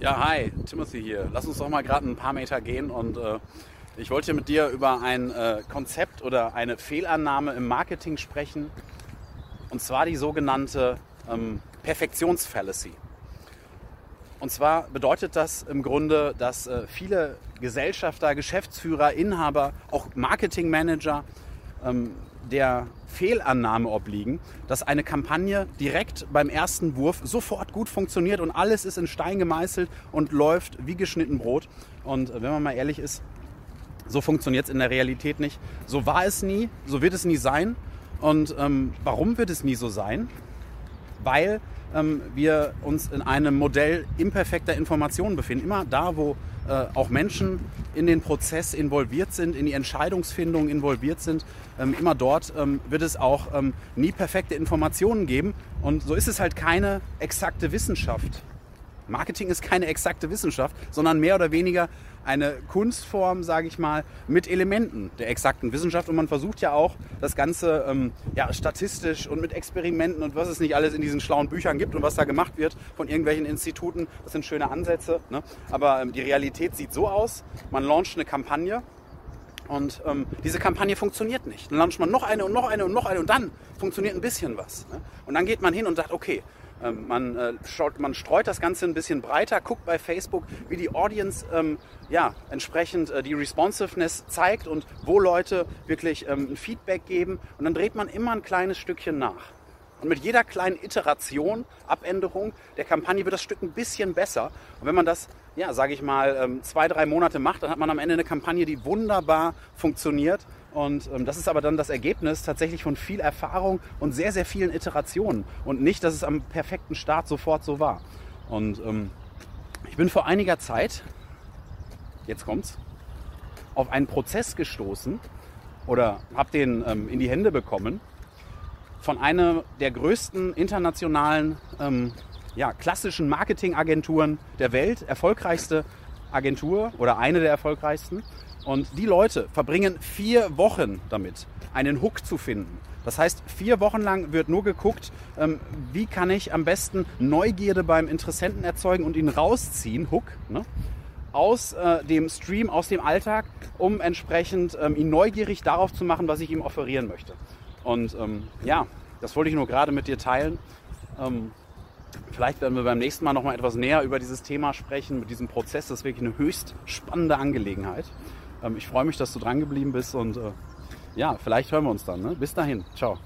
Ja, hi, Timothy hier. Lass uns doch mal gerade ein paar Meter gehen und äh, ich wollte mit dir über ein äh, Konzept oder eine Fehlannahme im Marketing sprechen und zwar die sogenannte ähm, Perfektionsfallacy. Und zwar bedeutet das im Grunde, dass äh, viele Gesellschafter, Geschäftsführer, Inhaber, auch Marketingmanager der Fehlannahme obliegen, dass eine Kampagne direkt beim ersten Wurf sofort gut funktioniert und alles ist in Stein gemeißelt und läuft wie geschnitten Brot. Und äh, wenn man mal ehrlich ist, so funktioniert es in der Realität nicht. So war es nie, so wird es nie sein. Und ähm, warum wird es nie so sein? Weil ähm, wir uns in einem Modell imperfekter Informationen befinden. Immer da, wo äh, auch Menschen in den Prozess involviert sind, in die Entscheidungsfindung involviert sind, ähm, immer dort ähm, wird es auch ähm, nie perfekte Informationen geben. Und so ist es halt keine exakte Wissenschaft. Marketing ist keine exakte Wissenschaft, sondern mehr oder weniger eine Kunstform, sage ich mal, mit Elementen der exakten Wissenschaft. Und man versucht ja auch, das Ganze ähm, ja, statistisch und mit Experimenten und was es nicht alles in diesen schlauen Büchern gibt und was da gemacht wird von irgendwelchen Instituten. Das sind schöne Ansätze. Ne? Aber ähm, die Realität sieht so aus, man launcht eine Kampagne und ähm, diese Kampagne funktioniert nicht. Dann launcht man noch eine und noch eine und noch eine und dann funktioniert ein bisschen was. Ne? Und dann geht man hin und sagt, okay, ähm, man, äh, schaut, man streut das Ganze ein bisschen breiter, guckt bei Facebook, wie die Audience ähm, ja, entsprechend äh, die Responsiveness zeigt und wo Leute wirklich ähm, ein Feedback geben. Und dann dreht man immer ein kleines Stückchen nach. Und mit jeder kleinen Iteration, Abänderung der Kampagne wird das Stück ein bisschen besser. Und wenn man das, ja, sage ich mal, ähm, zwei, drei Monate macht, dann hat man am Ende eine Kampagne, die wunderbar funktioniert und ähm, das ist aber dann das Ergebnis tatsächlich von viel Erfahrung und sehr, sehr vielen Iterationen. Und nicht, dass es am perfekten Start sofort so war. Und ähm, ich bin vor einiger Zeit, jetzt kommt's, auf einen Prozess gestoßen oder habe den ähm, in die Hände bekommen von einer der größten internationalen ähm, ja, klassischen Marketingagenturen der Welt, erfolgreichste Agentur oder eine der erfolgreichsten. Und die Leute verbringen vier Wochen damit, einen Hook zu finden. Das heißt, vier Wochen lang wird nur geguckt, ähm, wie kann ich am besten Neugierde beim Interessenten erzeugen und ihn rausziehen, Hook, ne, aus äh, dem Stream, aus dem Alltag, um entsprechend ähm, ihn neugierig darauf zu machen, was ich ihm offerieren möchte. Und ähm, ja, das wollte ich nur gerade mit dir teilen. Ähm, vielleicht werden wir beim nächsten Mal noch mal etwas näher über dieses Thema sprechen, mit diesem Prozess. Das ist wirklich eine höchst spannende Angelegenheit. Ähm, ich freue mich, dass du dran geblieben bist und äh, ja, vielleicht hören wir uns dann. Ne? Bis dahin. Ciao.